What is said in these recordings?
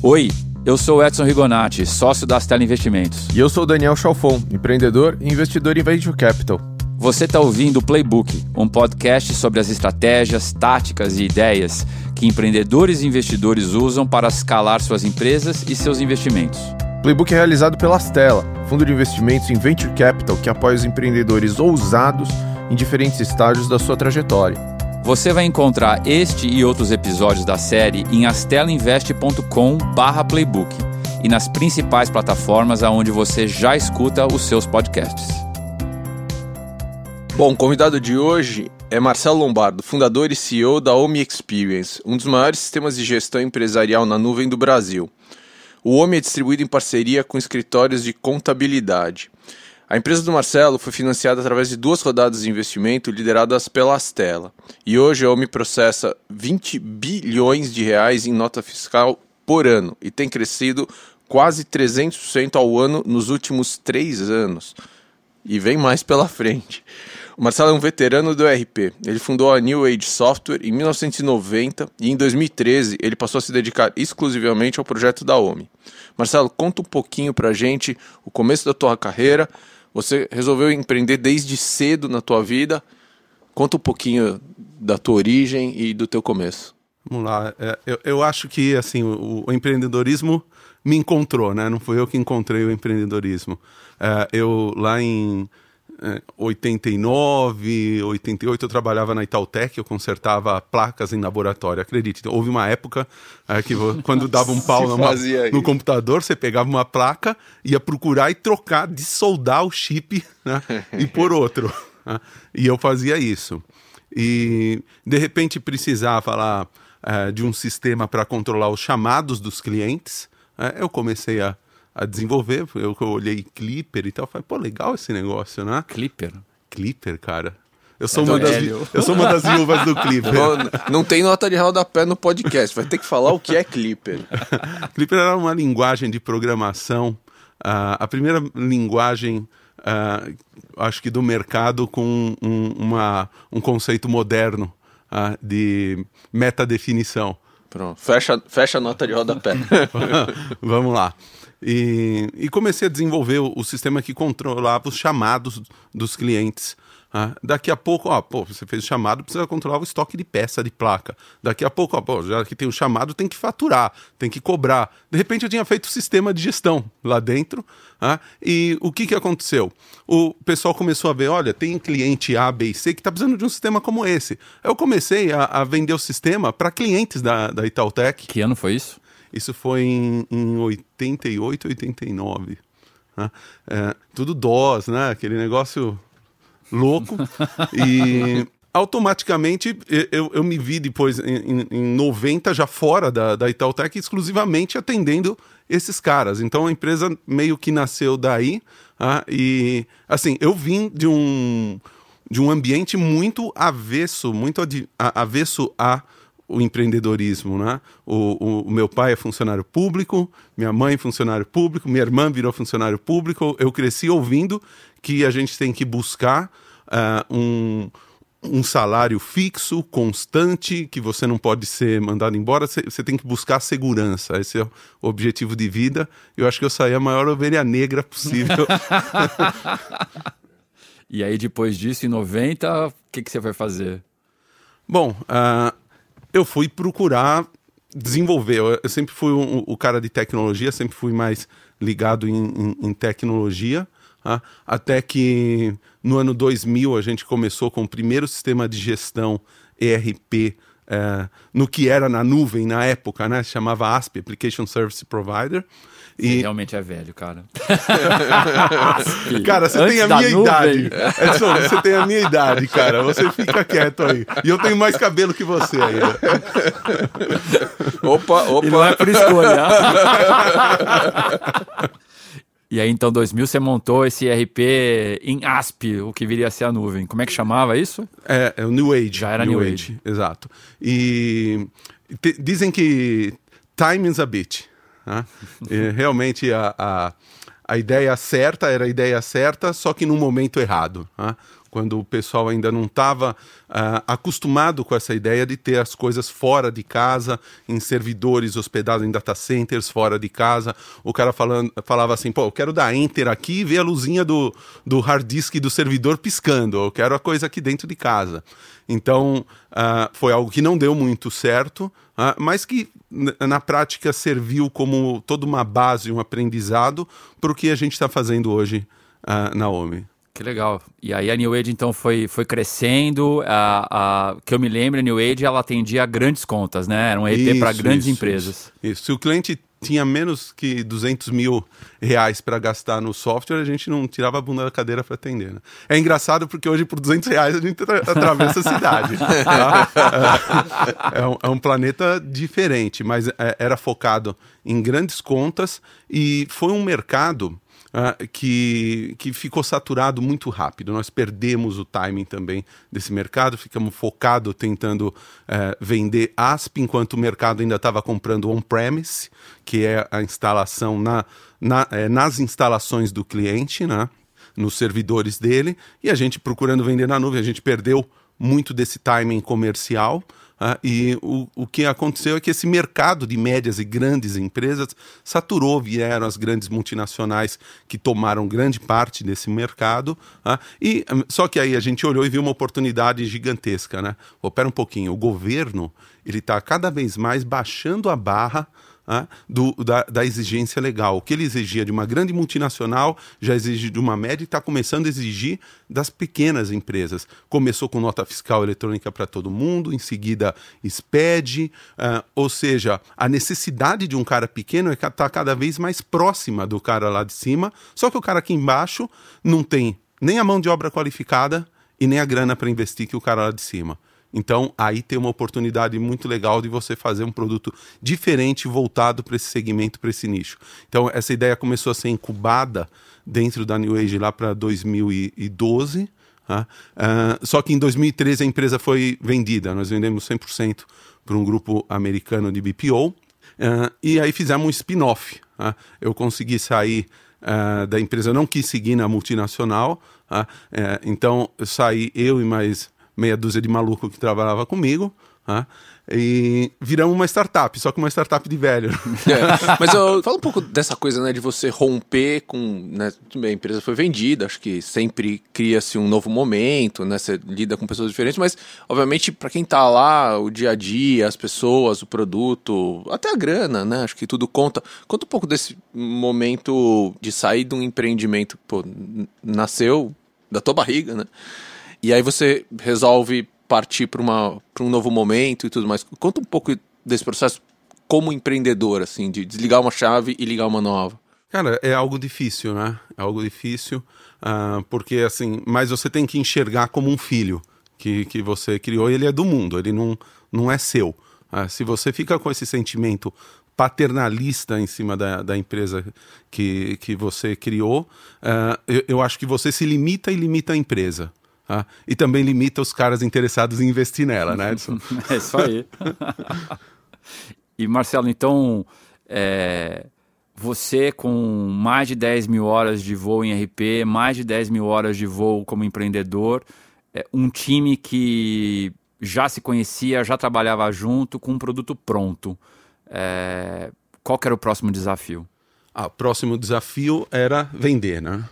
Oi, eu sou Edson Rigonati, sócio da Astela Investimentos. E eu sou Daniel Chalfon, empreendedor e investidor em Venture Capital. Você está ouvindo o Playbook, um podcast sobre as estratégias, táticas e ideias que empreendedores e investidores usam para escalar suas empresas e seus investimentos. Playbook é realizado pela Astela, fundo de investimentos em Venture Capital que apoia os empreendedores ousados em diferentes estágios da sua trajetória. Você vai encontrar este e outros episódios da série em astelainvest.com/playbook e nas principais plataformas aonde você já escuta os seus podcasts. Bom, o convidado de hoje é Marcelo Lombardo, fundador e CEO da Omi Experience, um dos maiores sistemas de gestão empresarial na nuvem do Brasil. O Omi é distribuído em parceria com escritórios de contabilidade. A empresa do Marcelo foi financiada através de duas rodadas de investimento lideradas pela Astela. E hoje a OMI processa 20 bilhões de reais em nota fiscal por ano e tem crescido quase 300% ao ano nos últimos três anos. E vem mais pela frente. O Marcelo é um veterano do ERP. Ele fundou a New Age Software em 1990 e em 2013 ele passou a se dedicar exclusivamente ao projeto da OMI. Marcelo, conta um pouquinho pra gente o começo da tua carreira, você resolveu empreender desde cedo na tua vida. Conta um pouquinho da tua origem e do teu começo. Vamos lá. É, eu, eu, acho que assim o, o, empreendedorismo me encontrou, né? Não fui eu que encontrei o empreendedorismo. É, eu lá em 89, 88 eu trabalhava na Itautec, eu consertava placas em laboratório. Acredite, houve uma época é, que quando dava um pau numa, no computador, você pegava uma placa, ia procurar e trocar, de soldar o chip né, e por outro. Né? E eu fazia isso. E de repente precisava lá é, de um sistema para controlar os chamados dos clientes. É, eu comecei a a desenvolver. Eu, eu olhei Clipper e tal, falei, pô, legal esse negócio, né? Clipper? Clipper, cara. Eu sou, é uma das, eu sou uma das viúvas do Clipper. Não, não tem nota de rodapé no podcast, vai ter que falar o que é Clipper. Clipper era uma linguagem de programação, uh, a primeira linguagem, uh, acho que do mercado, com um, uma, um conceito moderno uh, de metadefinição. Pronto, fecha, fecha a nota de rodapé. Vamos lá. E, e comecei a desenvolver o, o, sistema que controlava os chamados dos clientes. Ah, daqui a pouco, ó, pô, você fez o chamado, precisa controlar o estoque de peça de placa. Daqui a pouco, ó, pô, já que tem o chamado, tem que faturar, tem que cobrar. De repente eu tinha feito o sistema de gestão lá dentro. Ah, e o que, que aconteceu? O pessoal começou a ver, olha, tem cliente A, B e C que está precisando de um sistema como esse. Eu comecei a, a vender o sistema para clientes da, da Itautec. Que ano foi isso? Isso foi em, em 88, 89. Né? É, tudo DOS, né? Aquele negócio louco. e automaticamente eu, eu me vi depois, em, em 90, já fora da, da Itautec, exclusivamente atendendo esses caras. Então a empresa meio que nasceu daí. Né? E assim, eu vim de um, de um ambiente muito avesso, muito avesso a o empreendedorismo, né? O, o, o, meu pai é funcionário público, minha mãe é funcionário público, minha irmã virou funcionário público. Eu cresci ouvindo que a gente tem que buscar uh, um, um salário fixo, constante, que você não pode ser mandado embora, você tem que buscar segurança. Esse é o objetivo de vida. Eu acho que eu saí a maior ovelha negra possível. e aí, depois disso, em 90, o que, que você vai fazer? Bom, uh, eu fui procurar desenvolver. Eu, sempre fui um, o cara de tecnologia, sempre fui mais ligado em, em, em tecnologia. Tá? Até que no ano 2000 a gente começou com o primeiro sistema de gestão ERP é, no que era na nuvem na época, né? Chamava ASP, Application Service Provider. E... realmente é velho, cara. cara, você Antes tem a minha nuvem. idade. Edson, você tem a minha idade, cara. Você fica quieto aí. E eu tenho mais cabelo que você ainda. opa, opa. E não é por escolha. E aí, então, 2000, você montou esse ERP em ASP, o que viria a ser a nuvem. Como é que chamava isso? É, é o New Age. Já era New, New Age. Age. Exato. E dizem que time is a bitch. Né? realmente a, a, a, ideia certa era a ideia certa, só que no momento errado. Né? quando o pessoal ainda não estava uh, acostumado com essa ideia de ter as coisas fora de casa, em servidores hospedados em data centers fora de casa. O cara falando, falava assim: pô, eu quero dar enter aqui e ver a luzinha do, do hard disk do servidor piscando, eu quero a coisa aqui dentro de casa. Então, uh, foi algo que não deu muito certo, uh, mas que na prática serviu como toda uma base, um aprendizado para o que a gente está fazendo hoje uh, na OMI. Que legal. E aí a New Age então foi, foi crescendo. A, a, que eu me lembro, a New Age ela atendia grandes contas, né? Era um EP para grandes isso, empresas. Isso. isso. Se o cliente tinha menos que 200 mil reais para gastar no software, a gente não tirava a bunda da cadeira para atender. Né? É engraçado porque hoje por 200 reais a gente atravessa a cidade. Tá? É, um, é, um, planeta diferente, mas é, era focado em grandes contas e foi um mercado uh, que, que ficou saturado muito rápido. Nós perdemos o timing também desse mercado, ficamos focados tentando uh, vender ASP, enquanto o mercado ainda estava comprando on-premise, que é a instalação na, na é, nas instalações do cliente, né? nos servidores dele, e a gente procurando vender na nuvem, a gente perdeu muito desse timing comercial. Ah, e o, o que aconteceu é que esse mercado de médias e grandes empresas saturou, vieram as grandes multinacionais que tomaram grande parte desse mercado. Ah, e Só que aí a gente olhou e viu uma oportunidade gigantesca. Né? Opera um pouquinho, o governo ele está cada vez mais baixando a barra ah, do, da, da, exigência legal. O que ele exigia de uma grande multinacional já exige de uma média e está começando a exigir das pequenas empresas. Começou com nota fiscal eletrônica para todo mundo, em seguida SPED, uh, ou seja, a necessidade de um cara pequeno é estar tá cada vez mais próxima do cara lá de cima, só que o cara aqui embaixo não tem nem a mão de obra qualificada e nem a grana para investir que o cara lá de cima. Então, aí tem uma oportunidade muito legal de você fazer um produto diferente voltado para esse segmento, para esse nicho. Então, essa ideia começou a ser incubada dentro da New Age lá para 2012. Tá? Uh, só que em 2013 a empresa foi vendida. Nós vendemos 100% para um grupo americano de BPO. Uh, ah, e aí fizemos um spin-off. Tá? Eu consegui sair uh, da empresa, não quis seguir na multinacional. Tá? Eh, então, eu saí eu e mais meia dúzia de maluco que trabalhava comigo. Né? E viramos uma startup, só que uma startup de velho. É, mas eu, fala um pouco dessa coisa, né, de você romper com, né, a empresa foi vendida, acho que sempre cria-se um novo momento, né, você lida com pessoas diferentes, mas obviamente para quem tá lá, o dia a dia, as pessoas, o produto, até a grana, né, acho que tudo conta. Conta um pouco desse momento de sair de um empreendimento, pô, nasceu da tua barriga, né? E aí você resolve partir para um novo momento e tudo mais. Conta um pouco desse processo como empreendedor, assim, de desligar uma chave e ligar uma nova. Cara, é algo difícil, né? É algo difícil, uh, porque assim, mas você tem que enxergar como um filho que, que você criou, ele é do mundo, ele não, não é seu. Uh, se você fica com esse sentimento paternalista em cima da, da empresa que, que você criou, uh, eu, eu acho que você se limita e limita a empresa. Ah, e também limita os caras interessados em investir nela, né, Edson? é isso aí. e Marcelo, então, é, você com mais de 10 mil horas de voo em RP, mais de 10 mil horas de voo como empreendedor, é, um time que já se conhecia, já trabalhava junto, com um produto pronto. É, qual era o próximo desafio? Ah, o próximo desafio era vender, né?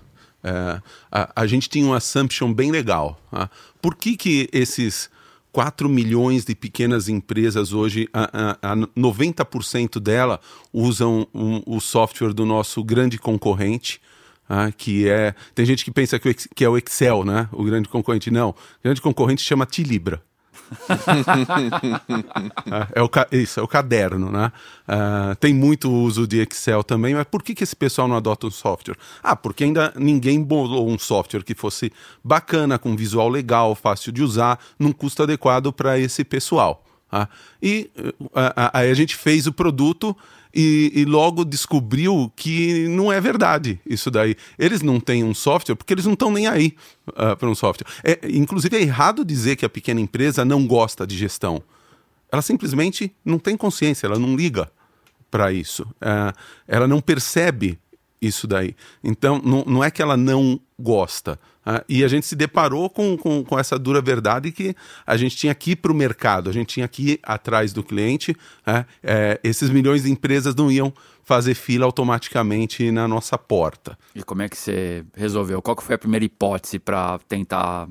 É, a, a, gente tinha um assumption bem legal. Tá? Por que, que esses 4 milhões de pequenas empresas hoje, a, a, a 90% dela usam um, o software do nosso grande concorrente, ah, que é. Tem gente que pensa que, que, é o Excel, né? O grande concorrente. Não. O grande concorrente chama Tilibra. É o, isso, é o caderno, né? Uh, tem muito uso de Excel também, mas por que, que esse pessoal não adota um software? Ah, porque ainda ninguém bolou um software que fosse bacana, com visual legal, fácil de usar, num custo adequado para esse pessoal. Tá? E uh, aí a gente fez o produto e, e, logo descobriu que não é verdade isso daí. Eles não têm um software porque eles não estão nem aí uh, para um software. É, inclusive, é errado dizer que a pequena empresa não gosta de gestão. Ela simplesmente não tem consciência, ela não liga para isso. Uh, ela não percebe isso daí. Então, não, não é que ela não gosta. Uh, e a gente se deparou com, com, com, essa dura verdade que a gente tinha que ir para o mercado, a gente tinha que ir atrás do cliente. Uh, é, esses milhões de empresas não iam fazer fila automaticamente na nossa porta. E como é que você resolveu? Qual foi a primeira hipótese para tentar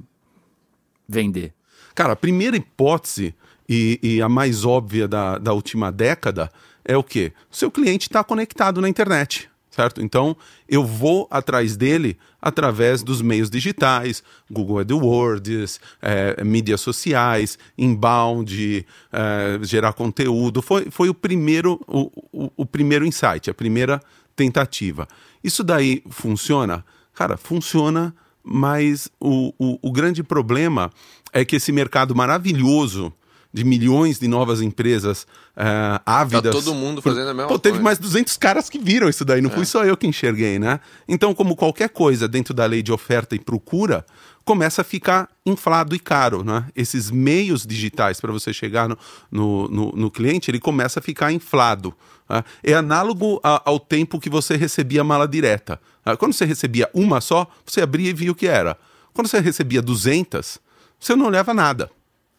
vender? Cara, a primeira hipótese e, e a mais óbvia da, da última década é o quê? O seu cliente está conectado na internet certo? Então eu vou atrás dele através dos meios digitais, Google AdWords, é, mídias sociais, inbound, é, gerar conteúdo. Foi, foi o primeiro o, o, o, primeiro insight, a primeira tentativa. Isso daí funciona? Cara, funciona, mas o, o, o grande problema é que esse mercado maravilhoso de milhões de novas empresas uh, ávidas. Tá todo mundo fazendo a mesma Pô, teve mais 200 caras que viram isso daí, não é. fui só eu que enxerguei, né? Então, como qualquer coisa dentro da lei de oferta e procura, começa a ficar inflado e caro, né? Esses meios digitais para você chegar no, no, no, no, cliente, ele começa a ficar inflado. Né? É análogo a, ao tempo que você recebia mala direta. Né? Quando você recebia uma só, você abria e via o que era. Quando você recebia 200, você não olhava nada.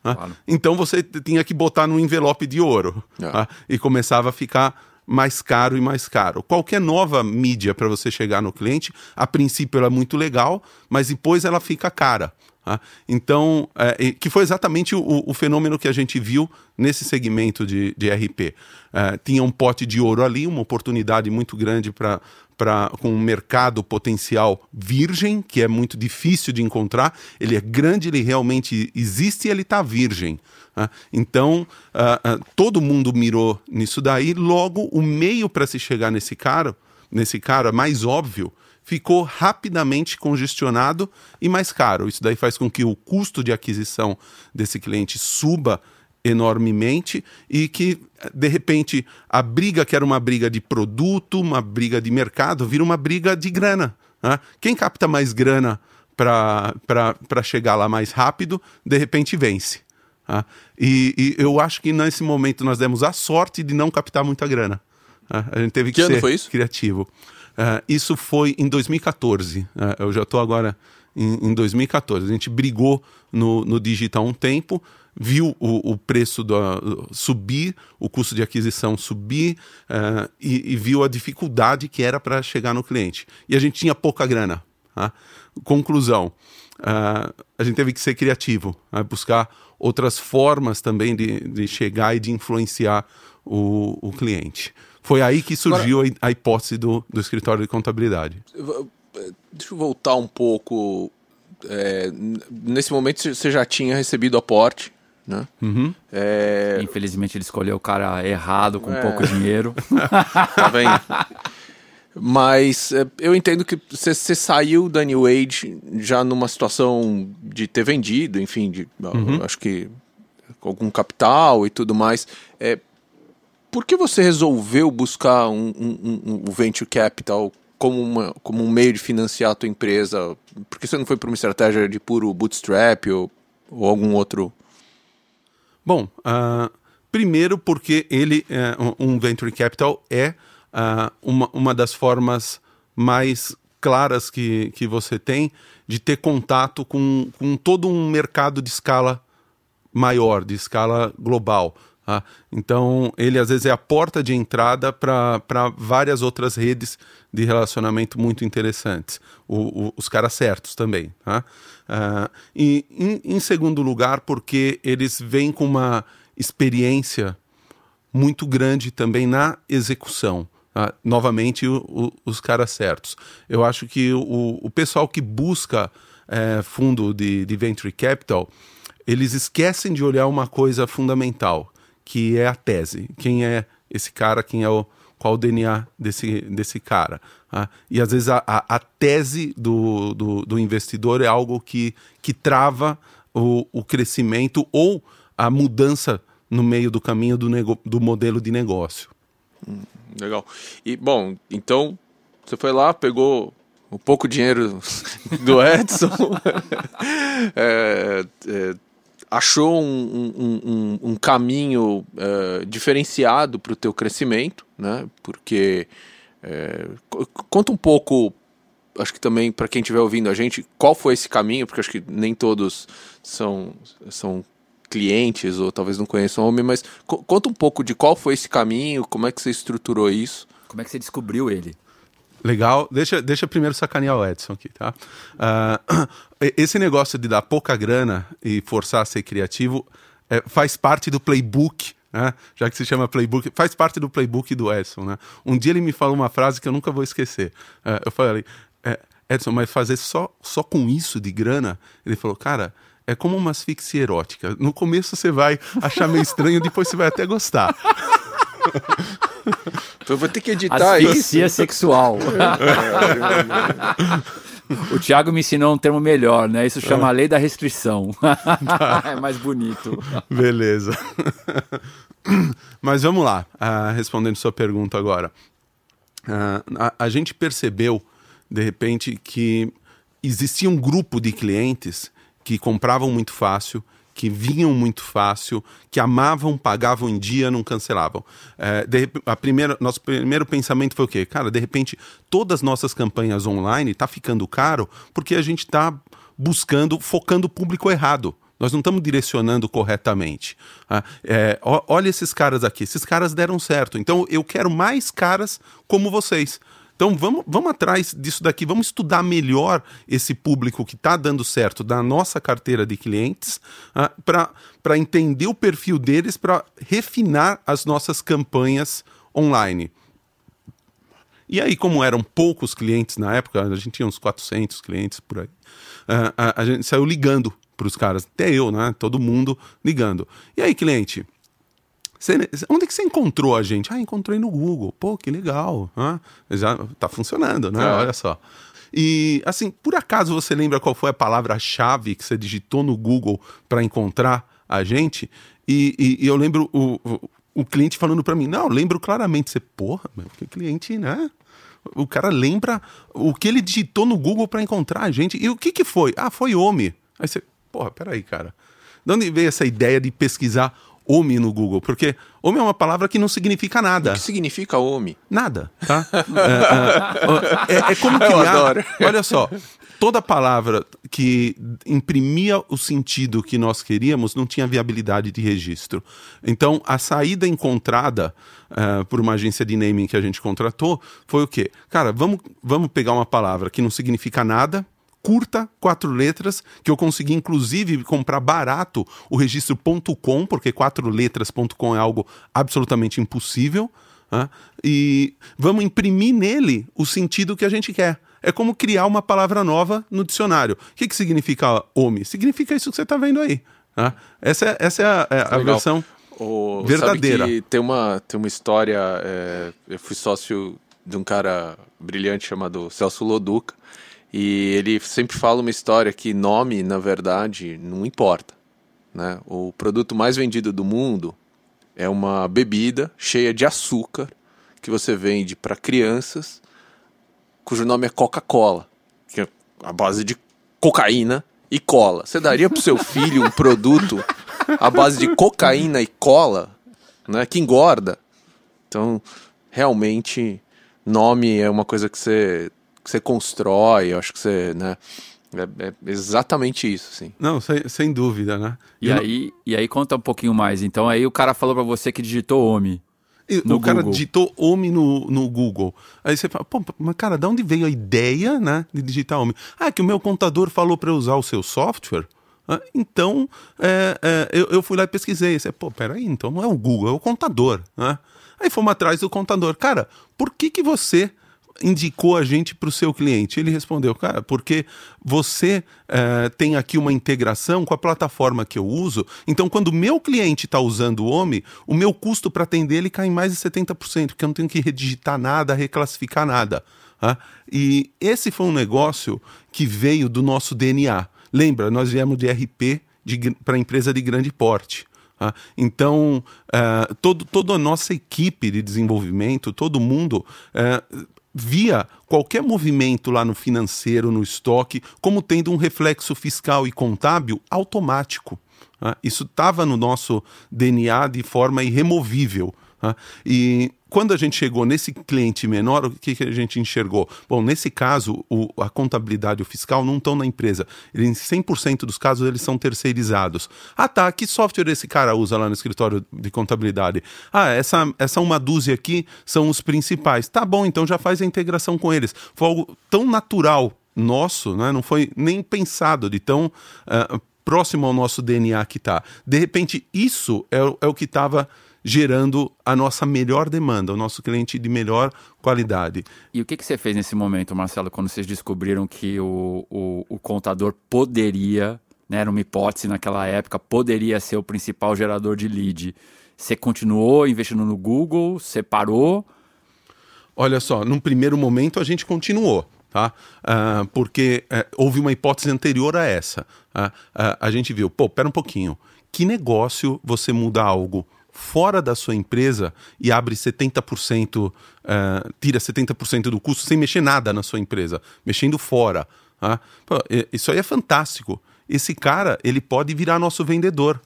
Né? Claro. Então você tinha que botar num envelope de ouro é. Né? e começava a ficar mais caro e mais caro. Qualquer nova mídia para você chegar no cliente, a princípio ela é muito legal, mas depois ela fica cara. Tá? Então, é, que foi exatamente o, o, fenômeno que a gente viu nesse segmento de, de RP. É, tinha um pote de ouro ali, uma oportunidade muito grande para com um mercado potencial virgem, que é muito difícil de encontrar. Ele é grande, ele realmente existe e ele está virgem. Né? Então, uh, uh, todo mundo mirou nisso daí. Logo, o meio para se chegar nesse cara, nesse cara mais óbvio, ficou rapidamente congestionado e mais caro. Isso daí faz com que o custo de aquisição desse cliente suba enormemente e que, de repente, a briga que era uma briga de produto, uma briga de mercado, vira uma briga de grana. Né? Quem capta mais grana para chegar lá mais rápido, de repente vence. Né? E, e, eu acho que nesse momento nós demos a sorte de não captar muita grana. Né? A gente teve que, que ser criativo. Uh, isso foi em 2014. Uh, é, eu já estou agora em, em, 2014. A gente brigou no, no digital um tempo, viu o, o preço do, subir, o custo de aquisição subir uh, e, e, viu a dificuldade que era para chegar no cliente. E a gente tinha pouca grana. Tá? Conclusão: a gente teve que ser criativo, né? buscar outras formas também de, de chegar e de influenciar o, o cliente. Foi aí que surgiu Agora, a hipótese do, do escritório de contabilidade. Deixa eu voltar um pouco. É, nesse momento você já tinha recebido aporte, né? Uhum. É... Infelizmente ele escolheu o cara errado com é... pouco dinheiro. tá vendo? Mas é, eu entendo que você saiu da New Age já numa situação de ter vendido, enfim, de, uhum. acho que com algum capital e tudo mais. É, por que você resolveu buscar um, um, um, um venture capital como, uma, como um meio de financiar a tua empresa? Por que você não foi para uma estratégia de puro bootstrap ou, ou algum outro? Bom, uh, primeiro porque ele, uh, um venture capital é uh, uma, uma das formas mais claras que, que você tem de ter contato com, com todo um mercado de escala maior, de escala global. Ah, então, ele às vezes é a porta de entrada para várias outras redes de relacionamento muito interessantes. O, o, os caras certos também. Tá? Ah, e, em, em, segundo lugar, porque eles vêm com uma experiência muito grande também na execução. Tá? Novamente, o, os caras certos. Eu acho que o, pessoal que busca é, fundo de, de venture capital, eles esquecem de olhar uma coisa fundamental que é a tese. Quem é esse cara, quem é o qual o DNA desse, desse cara. Tá? E às vezes a, a, a tese do, do, do, investidor é algo que, que trava o, o crescimento ou a mudança no meio do caminho do, nego, do modelo de negócio. Hum, legal. E bom, então você foi lá, pegou o pouco dinheiro do Edson, é, é, achou um, um, um, um caminho uh, diferenciado para o teu crescimento, né? Porque É, conta um pouco, acho que também para quem estiver ouvindo a gente, qual foi esse caminho, porque acho que nem todos são, são clientes ou talvez não conheçam o homem, mas co conta um pouco de qual foi esse caminho, como é que você estruturou isso. Como é que você descobriu ele? Legal. Deixa, deixa primeiro sacanear o Edson aqui, tá? Uh, esse negócio de dar pouca grana e forçar a ser criativo é, faz parte do playbook, né? Já que se chama playbook, faz parte do playbook do Edson, né? Um dia ele me falou uma frase que eu nunca vou esquecer. Uh, eu falei, é, Edson, mas fazer só, só com isso de grana? Ele falou, cara, é como uma asfixia erótica. No começo você vai achar meio estranho, depois você vai até gostar. Então eu vou ter que editar Asfixia isso. sexual. o Thiago me ensinou um termo melhor, né? Isso chama a lei da restrição. é mais bonito. Beleza. Mas vamos lá, uh, respondendo sua pergunta agora. Uh, a, a gente percebeu, de repente, que existia um grupo de clientes que compravam muito fácil, que vinham muito fácil, que amavam, pagavam em dia, não cancelavam. É, de, a primeira, nosso primeiro pensamento foi o quê? Cara, de repente, todas as nossas campanhas online tá ficando caro porque a gente está buscando, focando o público errado. Nós não estamos direcionando corretamente. Ah, é, olha esses caras aqui, esses caras deram certo. Então eu quero mais caras como vocês. Então vamos, vamos atrás disso daqui, vamos estudar melhor esse público que está dando certo da nossa carteira de clientes uh, para entender o perfil deles, para refinar as nossas campanhas online. E aí, como eram poucos clientes na época, a gente tinha uns 400 clientes por aí, a, a gente saiu ligando para os caras, até eu, né? Todo mundo ligando. E aí, cliente, você, onde que você encontrou a gente? Ah, encontrei no Google. Pô, que legal. Ah, já tá funcionando, né? É. Olha só. E, assim, por acaso você lembra qual foi a palavra-chave que você digitou no Google para encontrar a gente? E, e, e eu lembro o, o, o cliente falando para mim: Não, lembro claramente. Você, porra, meu, que cliente, né? O cara lembra o que ele digitou no Google para encontrar a gente. E o que que foi? Ah, foi Omi. Aí você, porra, peraí, cara. De onde veio essa ideia de pesquisar OMI no Google, porque OMI é uma palavra que não significa nada. O que significa OMI? Nada, tá? é, é, é, é, como criar... Eu adoro. Olha só, toda palavra que imprimia o sentido que nós queríamos não tinha viabilidade de registro. Então, a saída encontrada uh, por uma agência de naming que a gente contratou foi o quê? Cara, vamos, vamos pegar uma palavra que não significa nada, curta, quatro letras, que eu consegui inclusive comprar barato o registro .com, porque quatro letras.com é algo absolutamente impossível. Né? E vamos imprimir nele o sentido que a gente quer. É como criar uma palavra nova no dicionário. O que, que significa OMI? Significa isso que você está vendo aí. Né? Essa é, essa é a, é a versão o, verdadeira. tem, uma, tem uma história. É, eu fui sócio de um cara brilhante chamado Celso Loduca. E ele sempre fala uma história que nome, na verdade, não importa. Né? O produto mais vendido do mundo é uma bebida cheia de açúcar que você vende para crianças, cujo nome é Coca-Cola, que é a base de cocaína e cola. Você daria para seu filho um produto à base de cocaína e cola, né, que engorda? Então, realmente, nome é uma coisa que você que você constrói, eu acho que você, né? É, é exatamente isso, sim. Não, sem, sem dúvida, né? E, aí, não... e aí conta um pouquinho mais. Então aí o cara falou para você que digitou OMI. o Google. cara digitou OMI no, no Google. Aí você fala, pô, mas cara, de onde veio a ideia, né, de digitar OMI? Ah, que o meu contador falou para eu usar o seu software. Ah, então, é, é, eu, eu, fui lá e pesquisei. Você, pô, peraí, então não é o Google, é o contador, né? Aí fomos atrás do contador. Cara, por que que você indicou a gente para o seu cliente? Ele respondeu, cara, porque você é, tem aqui uma integração com a plataforma que eu uso. Então, quando o meu cliente está usando o OMI, o meu custo para atender ele cai em mais de 70%, porque eu não tenho que redigitar nada, reclassificar nada. Tá? E esse foi um negócio que veio do nosso DNA. Lembra, nós viemos de RP para empresa de grande porte. Tá? Então, uh, todo, toda a nossa equipe de desenvolvimento, todo mundo uh, via qualquer movimento lá no financeiro, no estoque, como tendo um reflexo fiscal e contábil automático. Né? Isso estava no nosso DNA de forma irremovível. Tá? E quando a gente chegou nesse cliente menor, o que, que a gente enxergou? Bom, nesse caso, o, a contabilidade e o fiscal não estão na empresa. Em 100% dos casos, eles são terceirizados. Ah, tá. Que software esse cara usa lá no escritório de contabilidade? Ah, essa, essa uma dúzia aqui são os principais. Tá bom, então já faz a integração com eles. Foi algo tão natural nosso, né? não foi nem pensado de tão. Uh, próximo ao nosso DNA que está. De repente, isso é, é o que estava gerando a nossa melhor demanda, o nosso cliente de melhor qualidade. E o que, que você fez nesse momento, Marcelo, quando vocês descobriram que o, o, o contador poderia, né, era uma hipótese naquela época, poderia ser o principal gerador de lead? Você continuou investindo no Google, separou? Olha só, num primeiro momento a gente continuou. Tá? Uh, porque uh, houve uma hipótese anterior a essa. Uh, a gente viu, pô, pera um pouquinho. Que negócio você muda algo fora da sua empresa e abre 70%, uh, eh, tira 70% do custo sem mexer nada na sua empresa, mexendo fora. Tá? Pô, isso aí é fantástico. Esse cara, ele pode virar nosso vendedor.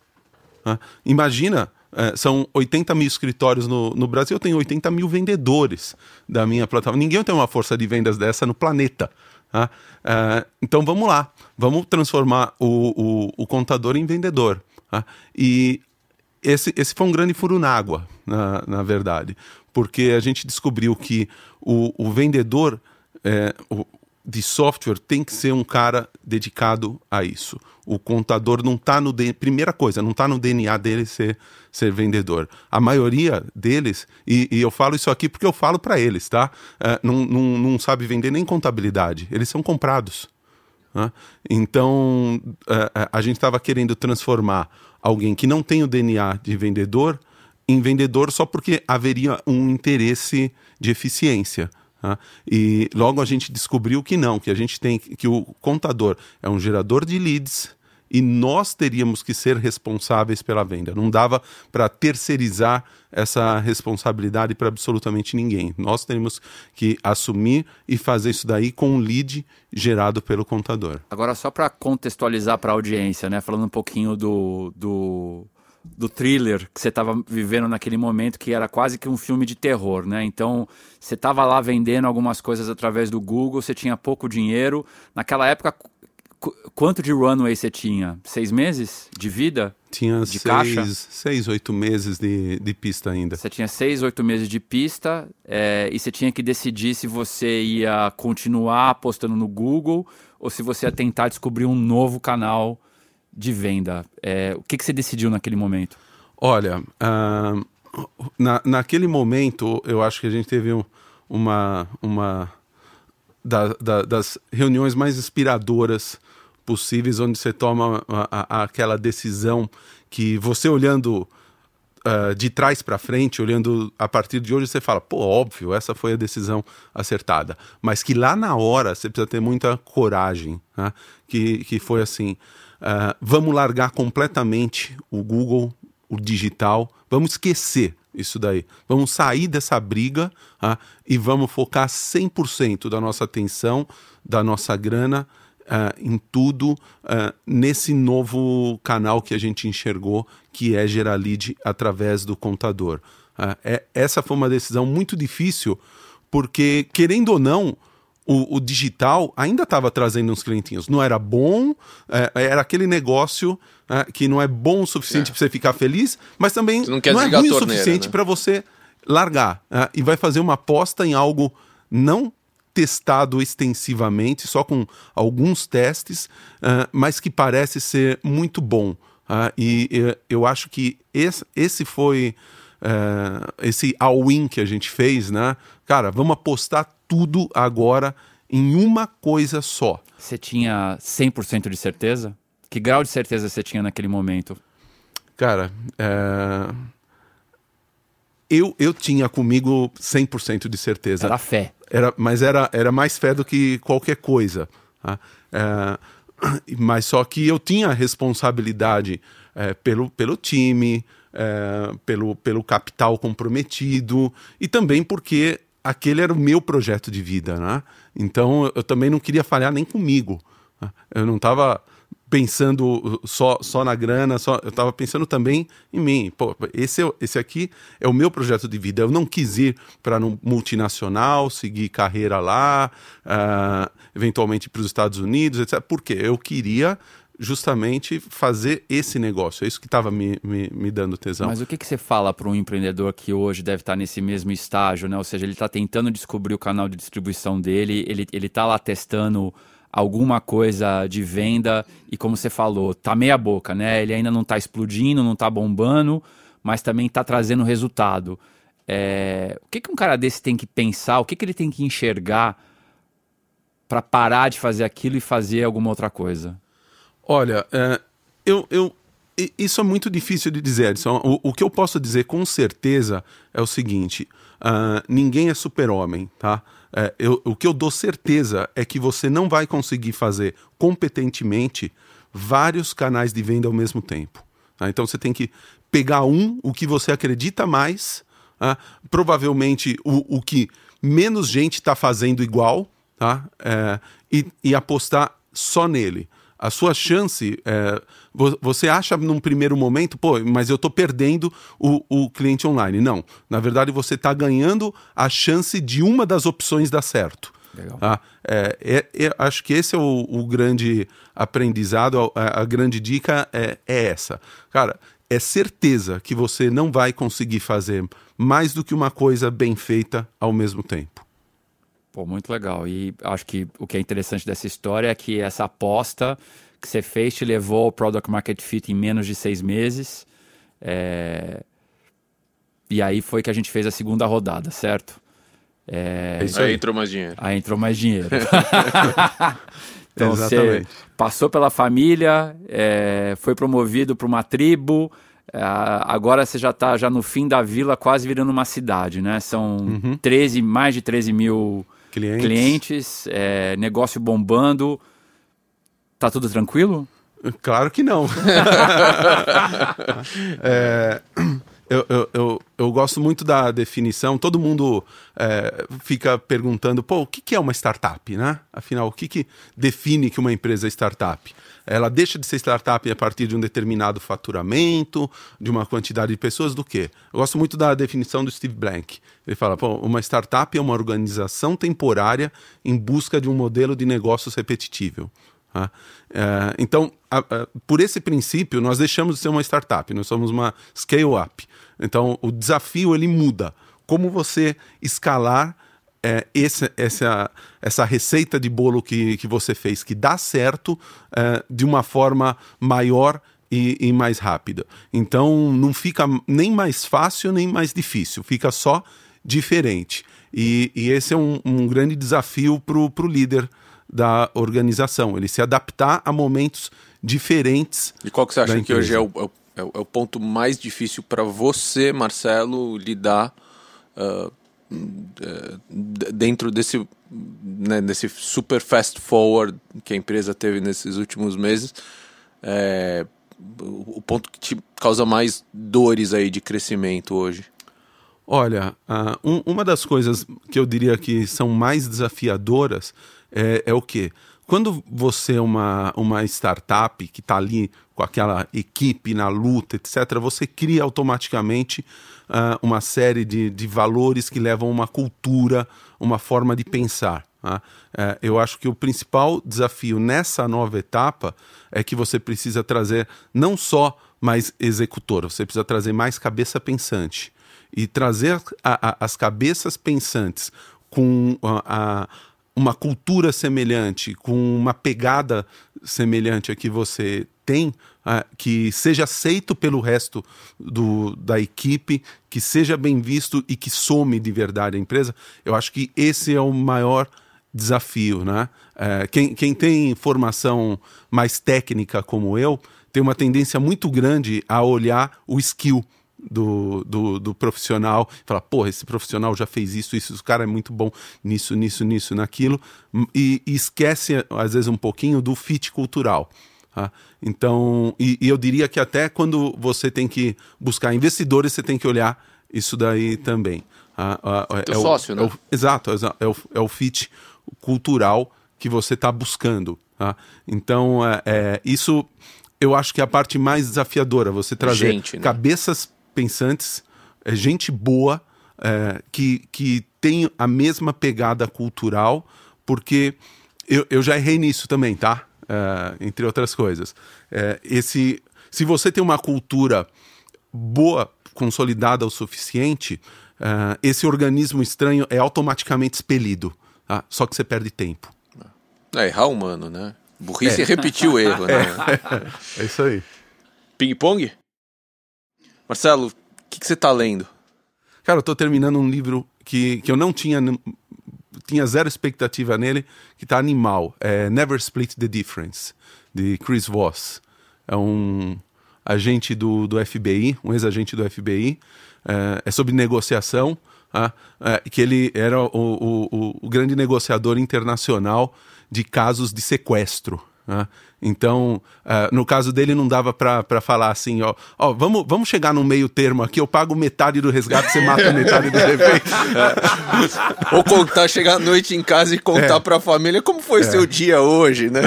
Tá? Imagina, uh, são 80 mil escritórios no, no Brasil, eu tenho 80 mil vendedores da minha plataforma. Ninguém tem uma força de vendas dessa no planeta. Tá? Uh, então vamos lá, vamos transformar o, o, o contador em vendedor. Tá? E esse, esse foi um grande furo na água, na, na verdade, porque a gente descobriu que o, o vendedor é, o, de software tem que ser um cara dedicado a isso. O contador não está no primeira coisa, não está no DNA dele ser, ser vendedor. A maioria deles, e, e eu falo isso aqui porque eu falo para eles, tá? É, não, não, não sabe vender nem contabilidade. Eles são comprados. Né? Então, é, é, a gente estava querendo transformar alguém que não tem o DNA de vendedor em vendedor só porque haveria um interesse de eficiência. Tá? E logo a gente descobriu que não, que a gente tem que o contador é um gerador de leads e nós teríamos que ser responsáveis pela venda. Não dava para terceirizar essa responsabilidade para absolutamente ninguém. Nós teríamos que assumir e fazer isso daí com um lead gerado pelo contador. Agora, só para contextualizar para a audiência, né, falando um pouquinho do, do, do thriller que você estava vivendo naquele momento, que era quase que um filme de terror, né? Então, você estava lá vendendo algumas coisas através do Google, você tinha pouco dinheiro. Naquela época, quanto de runway você tinha? Seis meses de vida? Tinha de seis, caixa? seis, oito meses de, de pista ainda. Você tinha seis, oito meses de pista é, e você tinha que decidir se você ia continuar apostando no Google ou se você ia tentar descobrir um novo canal de venda. É, o que, que você decidiu naquele momento? Olha, uh, na, naquele momento eu acho que a gente teve um, uma, uma da, da, das reuniões mais inspiradoras possíveis, onde você toma a, a, aquela decisão que você olhando uh, de trás para frente, olhando a partir de hoje, você fala, pô, óbvio, essa foi a decisão acertada. Mas que lá na hora você precisa ter muita coragem, né? que, que foi assim, uh, vamos largar completamente o Google, o digital, vamos esquecer isso daí. Vamos sair dessa briga uh, e vamos focar 100% da nossa atenção, da nossa grana uh, em tudo uh, nesse novo canal que a gente enxergou, que é gerar lead através do contador. Uh, é, essa foi uma decisão muito difícil, porque, querendo ou não, o, o digital ainda estava trazendo uns clientinhos. Não era bom, é, era aquele negócio que não é bom o suficiente é. para você ficar feliz, mas também não, não, é ruim o suficiente né? para você largar. E vai fazer uma aposta em algo não testado extensivamente, só com alguns testes, uh, mas que parece ser muito bom. Uh, e uh, eu acho que esse, esse foi uh, esse all-in que a gente fez, né? Cara, vamos apostar tudo agora em uma coisa só. Você tinha 100% de certeza? Que grau de certeza você tinha naquele momento? Cara, é, eu, eu tinha comigo 100% de certeza. Era fé. Era, mas era, era mais fé do que qualquer coisa. Tá? É, mas só que eu tinha responsabilidade é, pelo, pelo time, é, pelo, pelo capital comprometido e também porque aquele era o meu projeto de vida, né? Então eu também não queria falhar nem comigo. Né? Eu não estava pensando só, só na grana, só, eu estava pensando também em mim. Pô, esse, esse aqui é o meu projeto de vida. Eu não quis ir para um multinacional, seguir carreira lá, uh, eventualmente para os Estados Unidos, etc. Porque eu queria justamente fazer esse negócio. É isso que estava me, me, me, dando tesão. Mas o que, que você fala para um empreendedor que hoje deve estar nesse mesmo estágio, né? Ou seja, ele está tentando descobrir o canal de distribuição dele, ele está lá testando alguma coisa de venda e como você falou, tá meia boca, né? Ele ainda não está explodindo, não está bombando, mas também está trazendo resultado. É... O que, que um cara desse tem que pensar? O que, que ele tem que enxergar para parar de fazer aquilo e fazer alguma outra coisa? Olha, é, eu, eu, isso é muito difícil de dizer, Edson. O, o, que eu posso dizer com certeza é o seguinte: uh, ninguém é super-homem, tá? É, eu, o que eu dou certeza é que você não vai conseguir fazer competentemente vários canais de venda ao mesmo tempo. Tá? Então você tem que pegar um, o que você acredita mais, tá? provavelmente o, o que menos gente está fazendo igual, tá? É, e, e apostar só nele a sua chance, é, você acha num primeiro momento, pô, mas eu estou perdendo o, o, cliente online. Não, na verdade você está ganhando a chance de uma das opções dar certo. Legal. Tá? É, é, é, acho que esse é o, o grande aprendizado, a, a grande dica é, é essa. Cara, é certeza que você não vai conseguir fazer mais do que uma coisa bem feita ao mesmo tempo. Pô, muito legal. E acho que o que é interessante dessa história é que essa aposta que você fez te levou ao Product Market Fit em menos de seis meses. É... E aí foi que a gente fez a segunda rodada, certo? É... Isso aí. aí entrou mais dinheiro. Aí entrou mais dinheiro. então Exatamente. você passou pela família, é... foi promovido para uma tribo. É, agora você já está já no fim da vila, quase virando uma cidade, né? São uhum. 13, mais de 13 mil clientes, clientes é, negócio bombando. Tá tudo tranquilo? Claro que não. é, eu, eu, eu, gosto muito da definição. Todo mundo é, fica perguntando, pô, o que, que é uma startup, né? Afinal, o que, que define que uma empresa é startup? Ela deixa de ser startup a partir de um determinado faturamento, de uma quantidade de pessoas, do quê? Eu gosto muito da definição do Steve Blank. Ele fala, pô, uma startup é uma organização temporária em busca de um modelo de negócios repetitível. Tá? É, então, a, a, por esse princípio, nós deixamos de ser uma startup, nós somos uma scale-up. Então, o desafio ele muda. Como você escalar é, esse, essa, essa receita de bolo que, que você fez, que dá certo é, de uma forma maior e, e, mais rápida. Então, não fica nem mais fácil nem mais difícil, fica só diferente. E, e esse é um, um grande desafio para o líder da organização, ele se adaptar a momentos diferentes. E qual que você acha que hoje é o, é o, é o ponto mais difícil para você, Marcelo, lidar uh, dentro desse, né, super fast forward que a empresa teve nesses últimos meses? É, o ponto que te causa mais dores aí de crescimento hoje? Olha, uh, um, uma das coisas que eu diria que são mais desafiadoras é, é o quê? Quando você é uma, uma startup que está ali com aquela equipe na luta, etc., você cria automaticamente uh, uma série de, de valores que levam uma cultura, uma forma de pensar. Uh, eu acho que o principal desafio nessa nova etapa é que você precisa trazer não só mais executor, você precisa trazer mais cabeça pensante. E trazer a, a, as cabeças pensantes com a, a uma cultura semelhante, com uma pegada semelhante a que você tem, uh, que seja aceito pelo resto do, da equipe, que seja bem visto e que some de verdade a empresa, eu acho que esse é o maior desafio. Né? Uh, quem, quem tem formação mais técnica como eu, tem uma tendência muito grande a olhar o skill do, do, do, profissional, fala, porra, esse profissional já fez isso, isso, o cara é muito bom nisso, nisso, nisso, naquilo, e, e esquece, às vezes, um pouquinho do fit cultural. Tá? Então, e, e, eu diria que até quando você tem que buscar investidores, você tem que olhar isso daí também. Tá? É, sócio, o, né? É o, exato, é o, é o fit cultural que você está buscando. Tá? Então, é, é, isso eu acho que é a parte mais desafiadora, você trazer Gente, né? cabeças pensantes, é, gente boa, é, que, que tem a mesma pegada cultural, porque eu, eu já errei nisso também, tá? É, entre outras coisas. É, esse, se você tem uma cultura boa, consolidada o suficiente, é, esse organismo estranho é automaticamente expelido, tá? só que você perde tempo. É errar humano, né? Burrice é repetir o erro, né? É isso aí. Ping-pong? Marcelo, o que, que você tá lendo? Cara, eu tô terminando um livro que, que eu não tinha, tinha zero expectativa nele, que tá animal. É Never Split the Difference, de Chris Voss. É um agente do, do FBI, um ex-agente do FBI. É, é sobre negociação, ah, é, que ele era o, o, o, o grande negociador internacional de casos de sequestro. Né? Então, uh, no caso dele, não dava para falar assim: ó, ó, vamos, vamos chegar no meio termo aqui, eu pago metade do resgate, você mata metade do refém. É. Ou contar, chegar à noite em casa e contar é. para a família como foi é. seu dia hoje, né?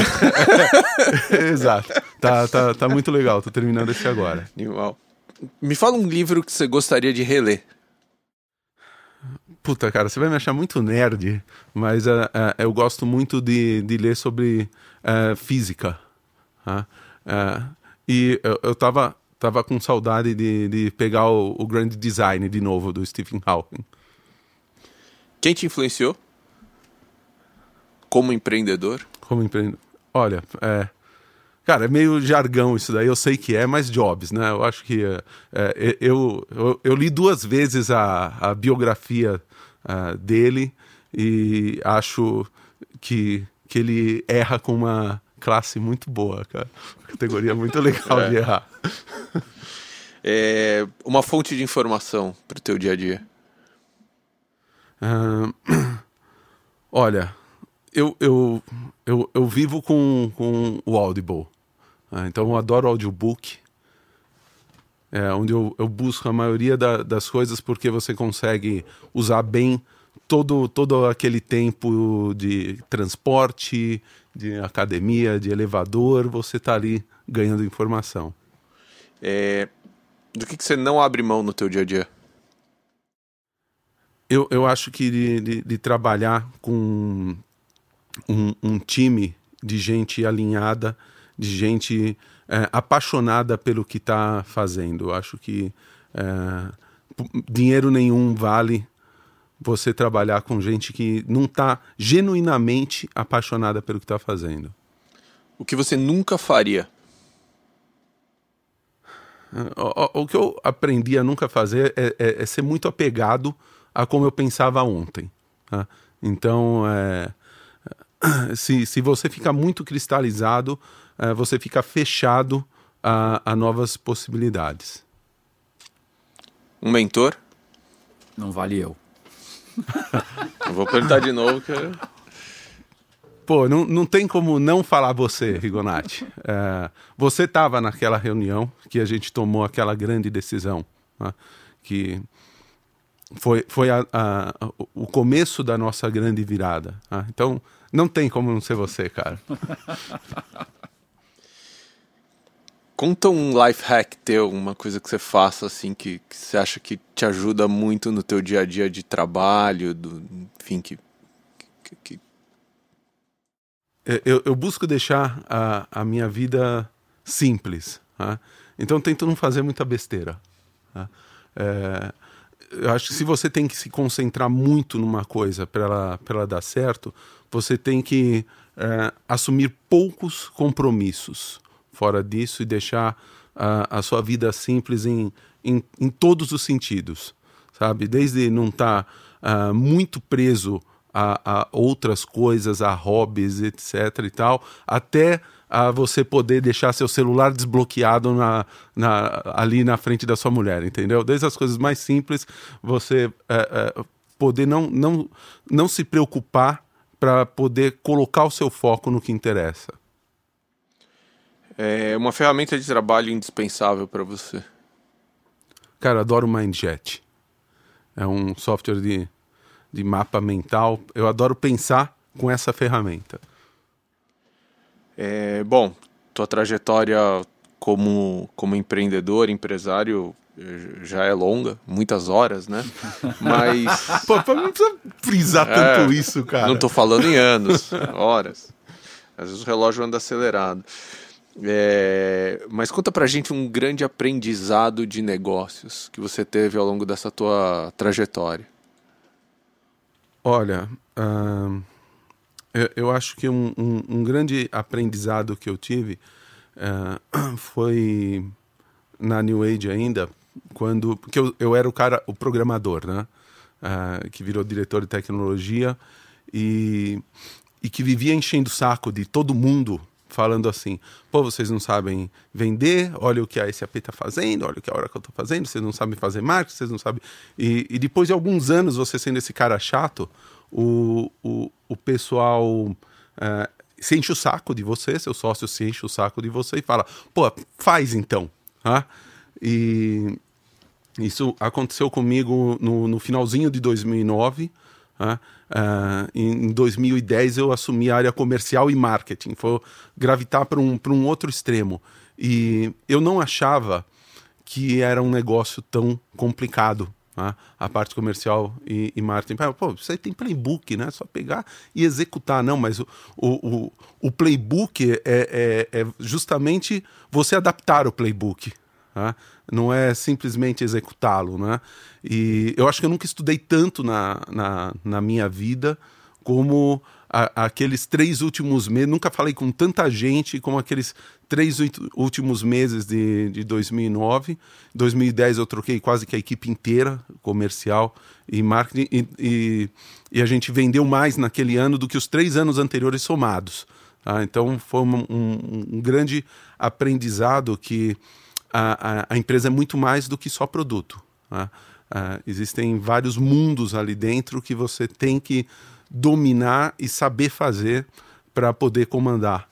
Exato. Tá, tá, tá muito legal, tô terminando esse agora. Animal. Me fala um livro que você gostaria de reler. Puta, cara, você vai me achar muito nerd, mas uh, uh, eu gosto muito de, de ler sobre uh, física. e eu, eu tava, tava com saudade de, de pegar o, o Grand Design de novo, do Stephen Hawking. Quem te influenciou? Como empreendedor? Como empreendedor. Olha, é, Cara, é meio jargão isso daí, eu sei que é, mas Jobs, né? Eu acho que é, é, eu, eu, eu, li duas vezes a, a biografia uh, dele e acho que, que ele erra com uma classe muito boa, cara. Categoria muito legal é. de errar. É uma fonte de informação para o teu dia a dia. Uh, olha, eu, eu, eu, eu vivo com, com o Audible. Ah, então eu adoro audiobook, é, onde eu, eu, busco a maioria da, das coisas porque você consegue usar bem todo, todo aquele tempo de transporte, de academia, de elevador, você está ali ganhando informação. É, do que, que você não abre mão no teu dia a dia? Eu, eu acho que de, de, de trabalhar com um, um time de gente alinhada, de gente é, apaixonada pelo que está fazendo. Eu acho que é, dinheiro nenhum vale você trabalhar com gente que não está genuinamente apaixonada pelo que está fazendo. O que você nunca faria? O, o, o, que eu aprendi a nunca fazer é, é, é, ser muito apegado a como eu pensava ontem. Tá? Então, é, se, se você fica muito cristalizado, uh, você fica fechado a, a novas possibilidades. Um mentor? Não vale eu. Vou perguntar de novo que Pô, não, não tem como não falar você, Rigonati. É, você estava naquela reunião que a gente tomou aquela grande decisão, né? que foi, foi a, a, o começo da nossa grande virada. Né? Então, não tem como não ser você, cara. Conta um life hack teu, uma coisa que você faça assim que, que você acha que te ajuda muito no teu dia a dia de trabalho, do, enfim, que, que, que... É, eu, eu, busco deixar a, a minha vida simples, tá? então tento não fazer muita besteira. Tá? É, eu acho que se você tem que se concentrar muito numa coisa para ela, ela dar certo, você tem que é, assumir poucos compromissos fora disso e deixar a, a sua vida simples em, em, em, todos os sentidos, sabe? Desde não estar tá, uh, muito preso a, a, outras coisas, a hobbies, etc e tal, até a você poder deixar seu celular desbloqueado na, na, ali na frente da sua mulher, entendeu? Desde as coisas mais simples, você é, é, poder não, não, não se preocupar para poder colocar o seu foco no que interessa. É uma ferramenta de trabalho indispensável para você? Cara, adoro o Mindjet. É um software de, de mapa mental. Eu adoro pensar com essa ferramenta. É, bom, tua trajetória como, como empreendedor, empresário, eh, já é longa, muitas horas, né? Mas. Pô, não precisa frisar é, tanto isso, cara. Não tô falando em anos, horas. Às vezes o relógio anda acelerado. É, mas conta pra gente um grande aprendizado de negócios que você teve ao longo dessa tua trajetória. Olha, eu, eu, acho que um, um, um, grande aprendizado que eu tive uh, foi na New Age ainda, quando porque eu, eu era o cara, o programador, né? Uh, que virou diretor de tecnologia e, e que vivia enchendo o saco de todo mundo falando assim: pô, vocês não sabem vender, olha o que a SAP está fazendo, olha o que a Oracle está fazendo, vocês não sabem fazer marketing, vocês não sabem. E, e, depois de alguns anos você sendo esse cara chato, o, o, o pessoal uh, se enche o saco de você, seu sócio se enche o saco de você e fala: pô, faz então. Ah? E isso aconteceu comigo no, no finalzinho de 2009. Uh, em 2010 eu assumi a área comercial e marketing, foi gravitar para um, um outro extremo. E eu não achava que era um negócio tão complicado, né? a parte comercial e, e marketing. Pô, você tem playbook, né? Só pegar e executar. Não, mas o, o, o playbook é, é, é justamente você adaptar o playbook. Né? Não é simplesmente executá-lo. Né? E eu acho que eu nunca estudei tanto na, na, na minha vida como a, aqueles três últimos meses. Nunca falei com tanta gente como aqueles três últimos meses de, de 2009. Em 2010 eu troquei quase que a equipe inteira, comercial e marketing, e, e, e a gente vendeu mais naquele ano do que os três anos anteriores somados. Tá? Então foi um, um, um grande aprendizado que a, a, a empresa é muito mais do que só produto. Né? Uh, existem vários mundos ali dentro que você tem que dominar e saber fazer para poder comandar.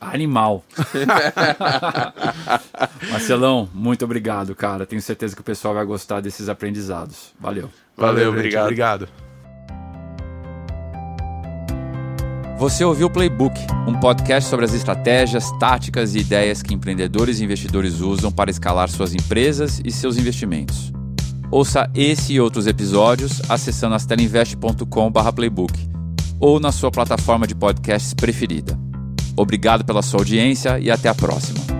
Animal. Marcelão, muito obrigado, cara. Tenho certeza que o pessoal vai gostar desses aprendizados. Valeu. Valeu, Valeu obrigado. Obrigado. Você ouviu o Playbook, um podcast sobre as estratégias, táticas e ideias que empreendedores e investidores usam para escalar suas empresas e seus investimentos. Ouça esse e outros episódios acessando astelinvest.com/playbook ou na sua plataforma de podcasts preferida. Obrigado pela sua audiência e até a próxima.